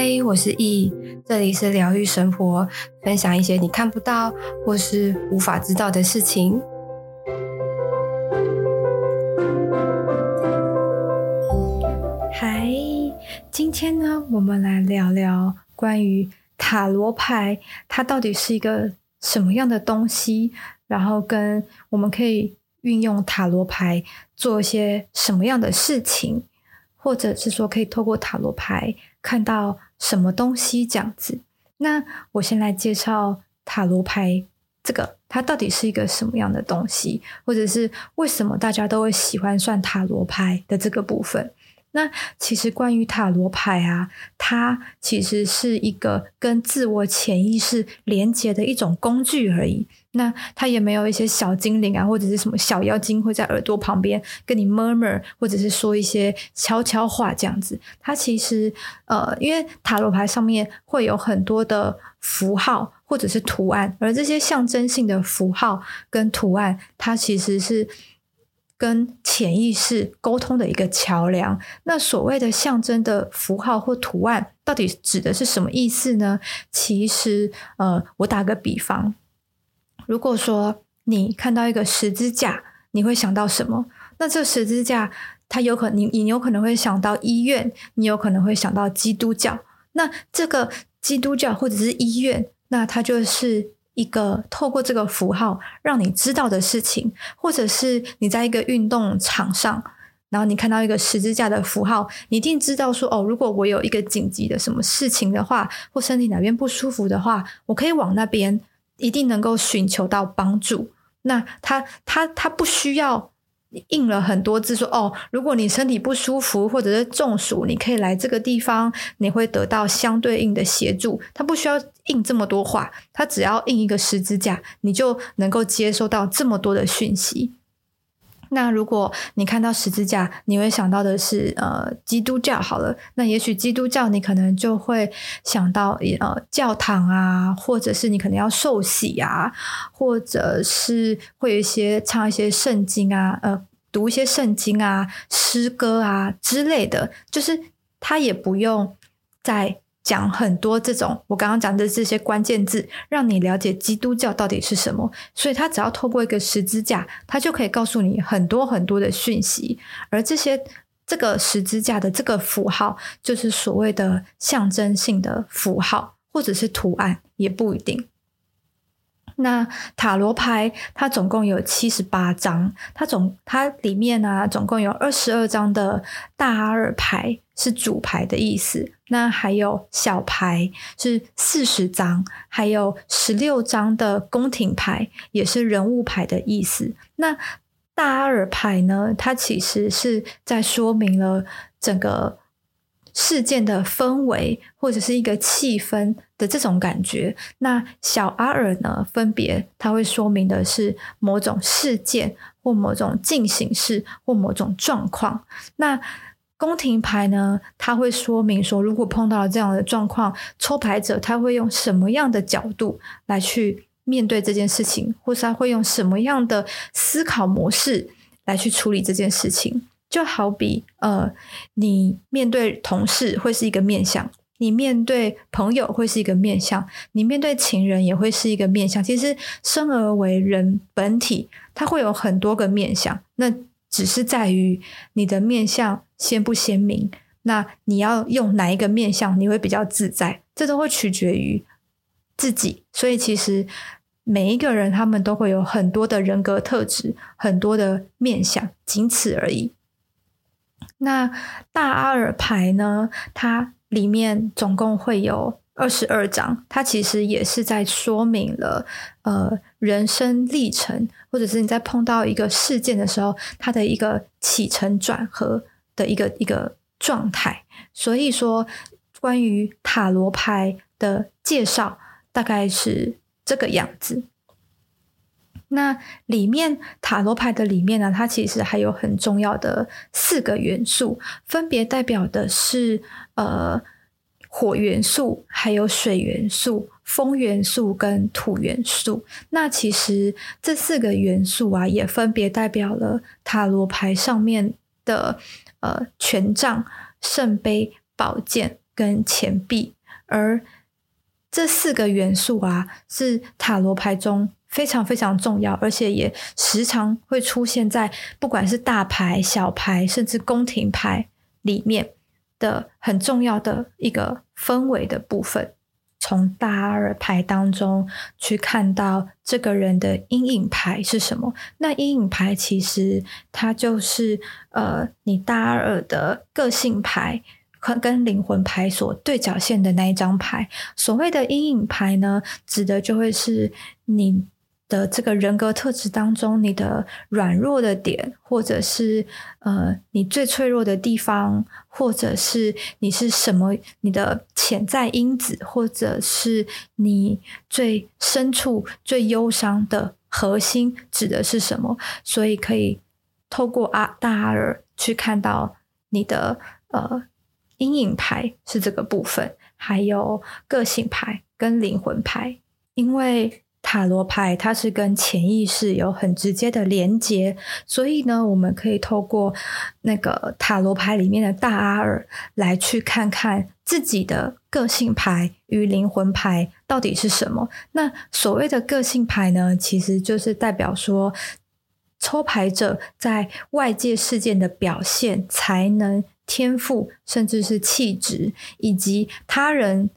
嗨，我是易，这里是疗愈生活，分享一些你看不到或是无法知道的事情。嗨，今天呢，我们来聊聊关于塔罗牌，它到底是一个什么样的东西，然后跟我们可以运用塔罗牌做一些什么样的事情。或者是说，可以透过塔罗牌看到什么东西这样子。那我先来介绍塔罗牌这个，它到底是一个什么样的东西，或者是为什么大家都会喜欢算塔罗牌的这个部分。那其实关于塔罗牌啊，它其实是一个跟自我潜意识连接的一种工具而已。那它也没有一些小精灵啊，或者是什么小妖精会在耳朵旁边跟你 murmur，或者是说一些悄悄话这样子。它其实呃，因为塔罗牌上面会有很多的符号或者是图案，而这些象征性的符号跟图案，它其实是。跟潜意识沟通的一个桥梁。那所谓的象征的符号或图案，到底指的是什么意思呢？其实，呃，我打个比方，如果说你看到一个十字架，你会想到什么？那这十字架，它有可能你你有可能会想到医院，你有可能会想到基督教。那这个基督教或者是医院，那它就是。一个透过这个符号让你知道的事情，或者是你在一个运动场上，然后你看到一个十字架的符号，你一定知道说哦，如果我有一个紧急的什么事情的话，或身体哪边不舒服的话，我可以往那边，一定能够寻求到帮助。那他他他不需要。印了很多字说哦，如果你身体不舒服或者是中暑，你可以来这个地方，你会得到相对应的协助。他不需要印这么多话，他只要印一个十字架，你就能够接收到这么多的讯息。那如果你看到十字架，你会想到的是呃基督教好了，那也许基督教你可能就会想到呃教堂啊，或者是你可能要受洗啊，或者是会有一些唱一些圣经啊，呃读一些圣经啊、诗歌啊之类的，就是他也不用再。讲很多这种我刚刚讲的这些关键字，让你了解基督教到底是什么。所以他只要透过一个十字架，他就可以告诉你很多很多的讯息。而这些这个十字架的这个符号，就是所谓的象征性的符号，或者是图案，也不一定。那塔罗牌它总共有七十八张，它总它里面呢、总共有二十二张的大阿尔牌是主牌的意思，那还有小牌是四十张，还有十六张的宫廷牌也是人物牌的意思。那大阿尔牌呢，它其实是在说明了整个。事件的氛围或者是一个气氛的这种感觉，那小阿尔呢，分别它会说明的是某种事件或某种进行式或某种状况。那宫廷牌呢，它会说明说，如果碰到了这样的状况，抽牌者他会用什么样的角度来去面对这件事情，或是他会用什么样的思考模式来去处理这件事情。就好比，呃，你面对同事会是一个面相，你面对朋友会是一个面相，你面对情人也会是一个面相。其实生而为人本体，它会有很多个面相，那只是在于你的面相鲜不鲜明。那你要用哪一个面相，你会比较自在，这都会取决于自己。所以其实每一个人他们都会有很多的人格特质，很多的面相，仅此而已。那大阿尔牌呢？它里面总共会有二十二张，它其实也是在说明了呃人生历程，或者是你在碰到一个事件的时候，它的一个起承转合的一个一个状态。所以说，关于塔罗牌的介绍大概是这个样子。那里面塔罗牌的里面呢，它其实还有很重要的四个元素，分别代表的是呃火元素、还有水元素、风元素跟土元素。那其实这四个元素啊，也分别代表了塔罗牌上面的呃权杖、圣杯、宝剑跟钱币，而这四个元素啊，是塔罗牌中非常非常重要，而且也时常会出现在不管是大牌、小牌，甚至宫廷牌里面的很重要的一个氛围的部分。从大二牌当中去看到这个人的阴影牌是什么？那阴影牌其实它就是呃，你大二的个性牌。跟灵魂牌所对角线的那一张牌，所谓的阴影牌呢，指的就会是你的这个人格特质当中，你的软弱的点，或者是呃你最脆弱的地方，或者是你是什么，你的潜在因子，或者是你最深处最忧伤的核心，指的是什么？所以可以透过阿大阿尔去看到你的呃。阴影牌是这个部分，还有个性牌跟灵魂牌。因为塔罗牌它是跟潜意识有很直接的连接，所以呢，我们可以透过那个塔罗牌里面的大阿尔来去看看自己的个性牌与灵魂牌到底是什么。那所谓的个性牌呢，其实就是代表说，抽牌者在外界事件的表现才能。天赋，甚至是气质，以及他人，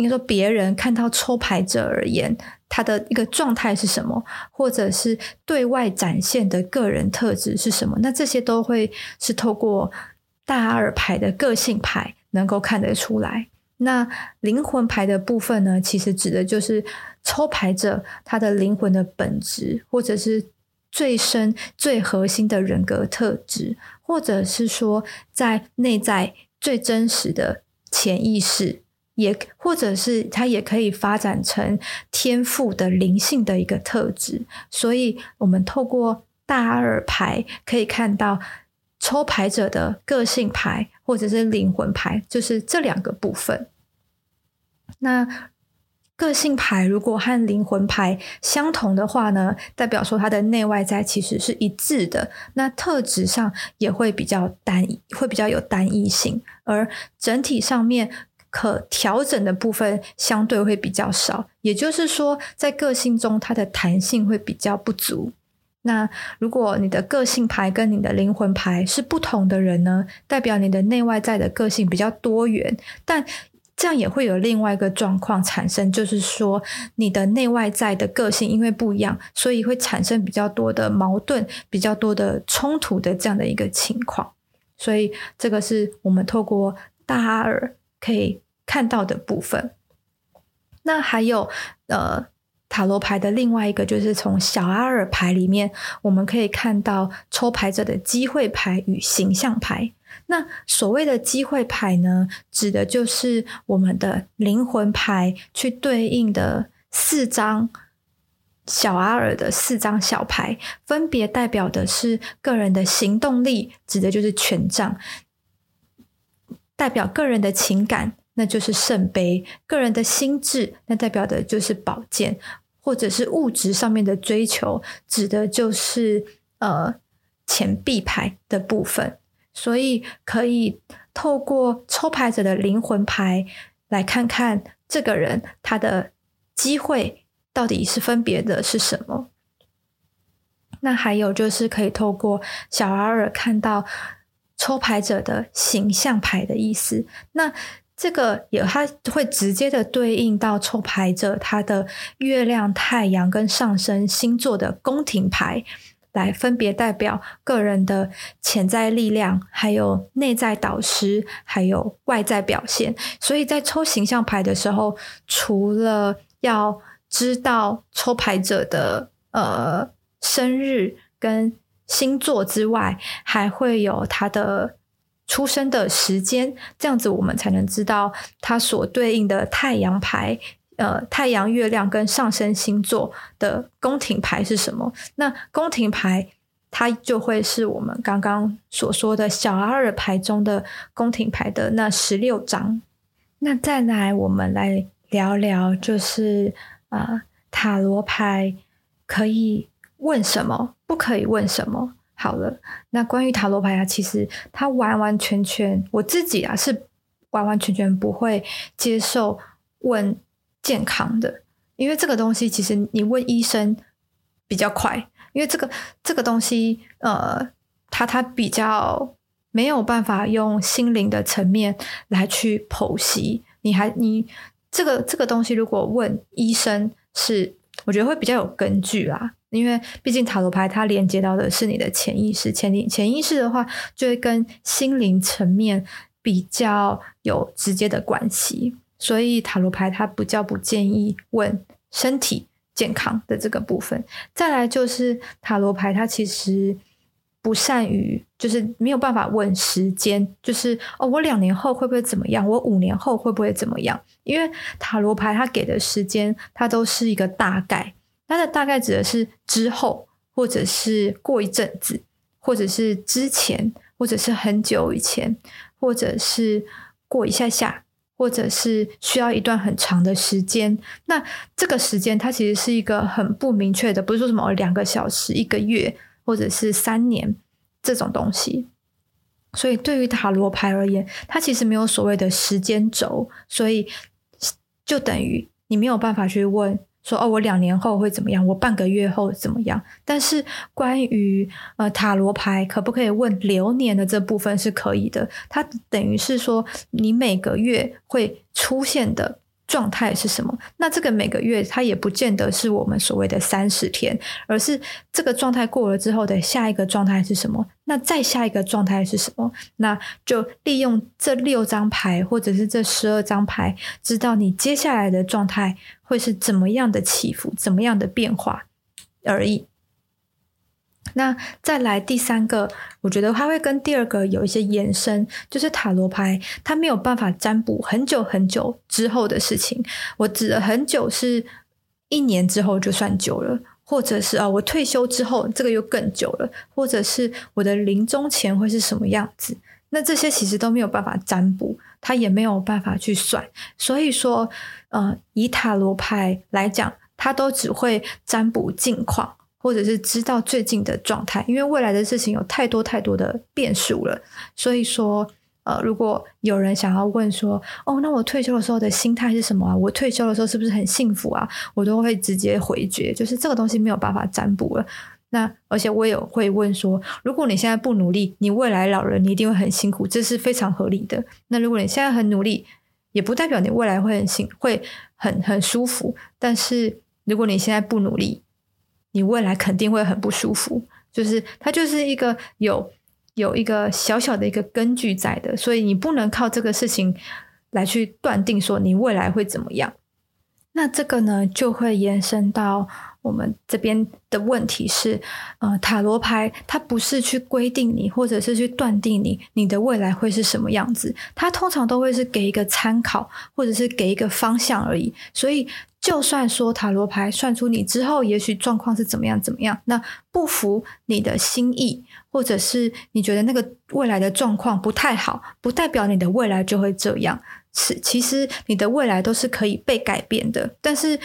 应该说别人看到抽牌者而言，他的一个状态是什么，或者是对外展现的个人特质是什么？那这些都会是透过大二牌的个性牌能够看得出来。那灵魂牌的部分呢，其实指的就是抽牌者他的灵魂的本质，或者是。最深、最核心的人格特质，或者是说，在内在最真实的潜意识，也或者是它也可以发展成天赋的灵性的一个特质。所以，我们透过大二牌可以看到抽牌者的个性牌，或者是灵魂牌，就是这两个部分。那。个性牌如果和灵魂牌相同的话呢，代表说它的内外在其实是一致的。那特质上也会比较单一，会比较有单一性，而整体上面可调整的部分相对会比较少。也就是说，在个性中它的弹性会比较不足。那如果你的个性牌跟你的灵魂牌是不同的人呢，代表你的内外在的个性比较多元，但。这样也会有另外一个状况产生，就是说你的内外在的个性因为不一样，所以会产生比较多的矛盾、比较多的冲突的这样的一个情况。所以这个是我们透过大阿尔可以看到的部分。那还有呃塔罗牌的另外一个，就是从小阿尔牌里面，我们可以看到抽牌者的机会牌与形象牌。那所谓的机会牌呢，指的就是我们的灵魂牌去对应的四张小阿尔的四张小牌，分别代表的是个人的行动力，指的就是权杖；代表个人的情感，那就是圣杯；个人的心智，那代表的就是宝剑；或者是物质上面的追求，指的就是呃钱币牌的部分。所以可以透过抽牌者的灵魂牌来看看这个人他的机会到底是分别的是什么。那还有就是可以透过小阿尔看到抽牌者的形象牌的意思。那这个也它会直接的对应到抽牌者他的月亮、太阳跟上升星座的宫廷牌。来分别代表个人的潜在力量，还有内在导师，还有外在表现。所以在抽形象牌的时候，除了要知道抽牌者的呃生日跟星座之外，还会有他的出生的时间，这样子我们才能知道他所对应的太阳牌。呃，太阳、月亮跟上升星座的宫廷牌是什么？那宫廷牌它就会是我们刚刚所说的小阿尔牌中的宫廷牌的那十六张。那再来，我们来聊聊，就是啊、呃，塔罗牌可以问什么，不可以问什么？好了，那关于塔罗牌啊，其实它完完全全我自己啊是。完完全全不会接受问健康的，因为这个东西其实你问医生比较快，因为这个这个东西呃，它它比较没有办法用心灵的层面来去剖析。你还你这个这个东西，如果问医生是，我觉得会比较有根据啦。因为毕竟塔罗牌它连接到的是你的潜意识，潜意潜意识的话，就会跟心灵层面比较有直接的关系。所以塔罗牌它比较不建议问身体健康的这个部分。再来就是塔罗牌它其实不善于，就是没有办法问时间，就是哦，我两年后会不会怎么样？我五年后会不会怎么样？因为塔罗牌它给的时间，它都是一个大概。它的大概指的是之后，或者是过一阵子，或者是之前，或者是很久以前，或者是过一下下，或者是需要一段很长的时间。那这个时间它其实是一个很不明确的，不是说什么两个小时、一个月，或者是三年这种东西。所以对于塔罗牌而言，它其实没有所谓的时间轴，所以就等于你没有办法去问。说哦，我两年后会怎么样？我半个月后怎么样？但是关于呃塔罗牌可不可以问流年的这部分是可以的。它等于是说你每个月会出现的。状态是什么？那这个每个月它也不见得是我们所谓的三十天，而是这个状态过了之后的下一个状态是什么？那再下一个状态是什么？那就利用这六张牌或者是这十二张牌，知道你接下来的状态会是怎么样的起伏，怎么样的变化而已。那再来第三个，我觉得它会跟第二个有一些延伸，就是塔罗牌它没有办法占卜很久很久之后的事情。我指的很久是一年之后就算久了，或者是啊我退休之后这个又更久了，或者是我的临终前会是什么样子。那这些其实都没有办法占卜，它也没有办法去算。所以说，呃，以塔罗牌来讲，它都只会占卜近况。或者是知道最近的状态，因为未来的事情有太多太多的变数了。所以说，呃，如果有人想要问说，哦，那我退休的时候的心态是什么啊？我退休的时候是不是很幸福啊？我都会直接回绝，就是这个东西没有办法占卜了。那而且我也会问说，如果你现在不努力，你未来老人你一定会很辛苦，这是非常合理的。那如果你现在很努力，也不代表你未来会很幸会很很舒服。但是如果你现在不努力，你未来肯定会很不舒服，就是它就是一个有有一个小小的一个根据在的，所以你不能靠这个事情来去断定说你未来会怎么样。那这个呢，就会延伸到我们这边的问题是，呃，塔罗牌它不是去规定你，或者是去断定你你的未来会是什么样子，它通常都会是给一个参考，或者是给一个方向而已，所以。就算说塔罗牌算出你之后，也许状况是怎么样怎么样，那不符你的心意，或者是你觉得那个未来的状况不太好，不代表你的未来就会这样。是，其实你的未来都是可以被改变的，但是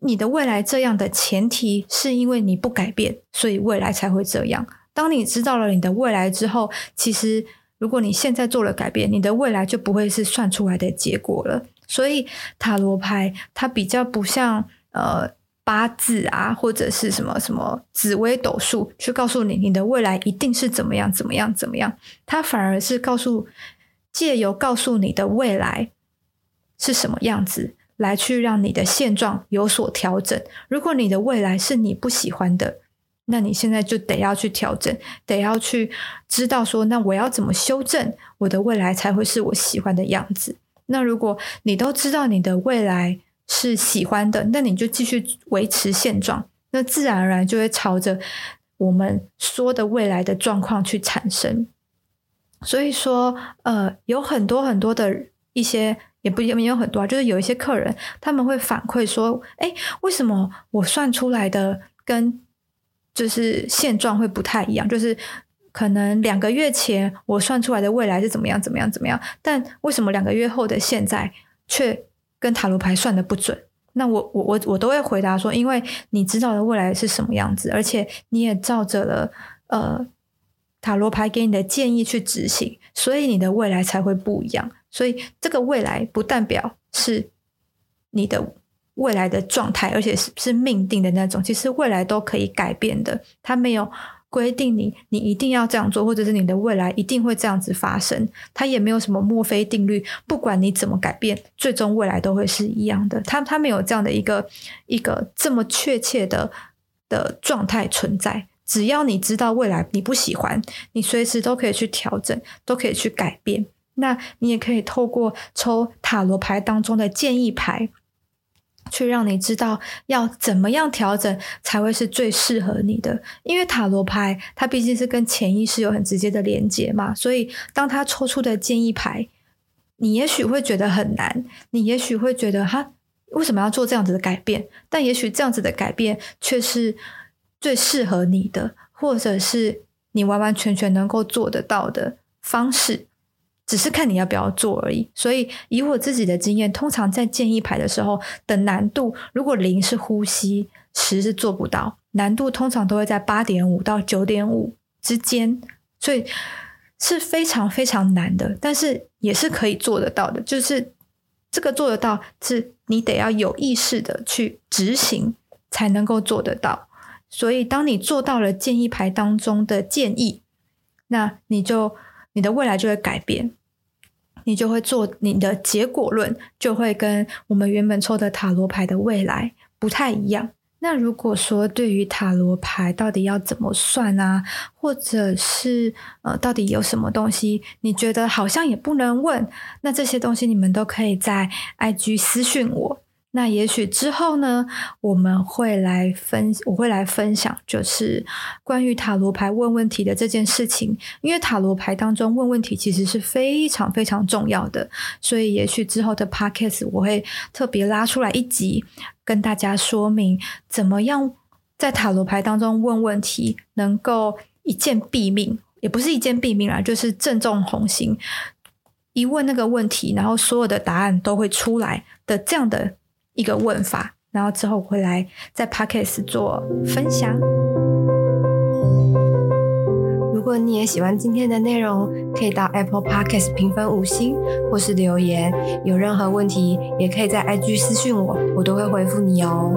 你的未来这样的前提是因为你不改变，所以未来才会这样。当你知道了你的未来之后，其实如果你现在做了改变，你的未来就不会是算出来的结果了。所以塔罗牌它比较不像呃八字啊，或者是什么什么紫微斗数，去告诉你你的未来一定是怎么样怎么样怎么样。它反而是告诉借由告诉你的未来是什么样子，来去让你的现状有所调整。如果你的未来是你不喜欢的，那你现在就得要去调整，得要去知道说，那我要怎么修正我的未来才会是我喜欢的样子。那如果你都知道你的未来是喜欢的，那你就继续维持现状，那自然而然就会朝着我们说的未来的状况去产生。所以说，呃，有很多很多的一些，也不也没有很多啊，就是有一些客人他们会反馈说，哎，为什么我算出来的跟就是现状会不太一样？就是。可能两个月前我算出来的未来是怎么样怎么样怎么样，但为什么两个月后的现在却跟塔罗牌算的不准？那我我我我都会回答说，因为你知道的未来是什么样子，而且你也照着了呃塔罗牌给你的建议去执行，所以你的未来才会不一样。所以这个未来不代表是你的未来的状态，而且是是命定的那种。其实未来都可以改变的，它没有。规定你，你一定要这样做，或者是你的未来一定会这样子发生。它也没有什么墨菲定律，不管你怎么改变，最终未来都会是一样的。它它没有这样的一个一个这么确切的的状态存在。只要你知道未来你不喜欢，你随时都可以去调整，都可以去改变。那你也可以透过抽塔罗牌当中的建议牌。去让你知道要怎么样调整才会是最适合你的，因为塔罗牌它毕竟是跟潜意识有很直接的连接嘛，所以当他抽出的建议牌，你也许会觉得很难，你也许会觉得哈，为什么要做这样子的改变？但也许这样子的改变却是最适合你的，或者是你完完全全能够做得到的方式。只是看你要不要做而已，所以以我自己的经验，通常在建议牌的时候的难度，如果零是呼吸，十是做不到，难度通常都会在八点五到九点五之间，所以是非常非常难的，但是也是可以做得到的。就是这个做得到，是你得要有意识的去执行才能够做得到。所以当你做到了建议牌当中的建议，那你就。你的未来就会改变，你就会做你的结果论，就会跟我们原本抽的塔罗牌的未来不太一样。那如果说对于塔罗牌到底要怎么算啊，或者是呃，到底有什么东西你觉得好像也不能问，那这些东西你们都可以在 IG 私讯我。那也许之后呢，我们会来分，我会来分享，就是关于塔罗牌问问题的这件事情。因为塔罗牌当中问问题其实是非常非常重要的，所以也许之后的 podcast 我会特别拉出来一集，跟大家说明怎么样在塔罗牌当中问问题，能够一箭毙命，也不是一箭毙命啦，就是正中红心，一问那个问题，然后所有的答案都会出来的这样的。一个问法，然后之后回来在 Podcast 做分享。如果你也喜欢今天的内容，可以到 Apple Podcast 评分五星，或是留言。有任何问题，也可以在 IG 私讯我，我都会回复你哦。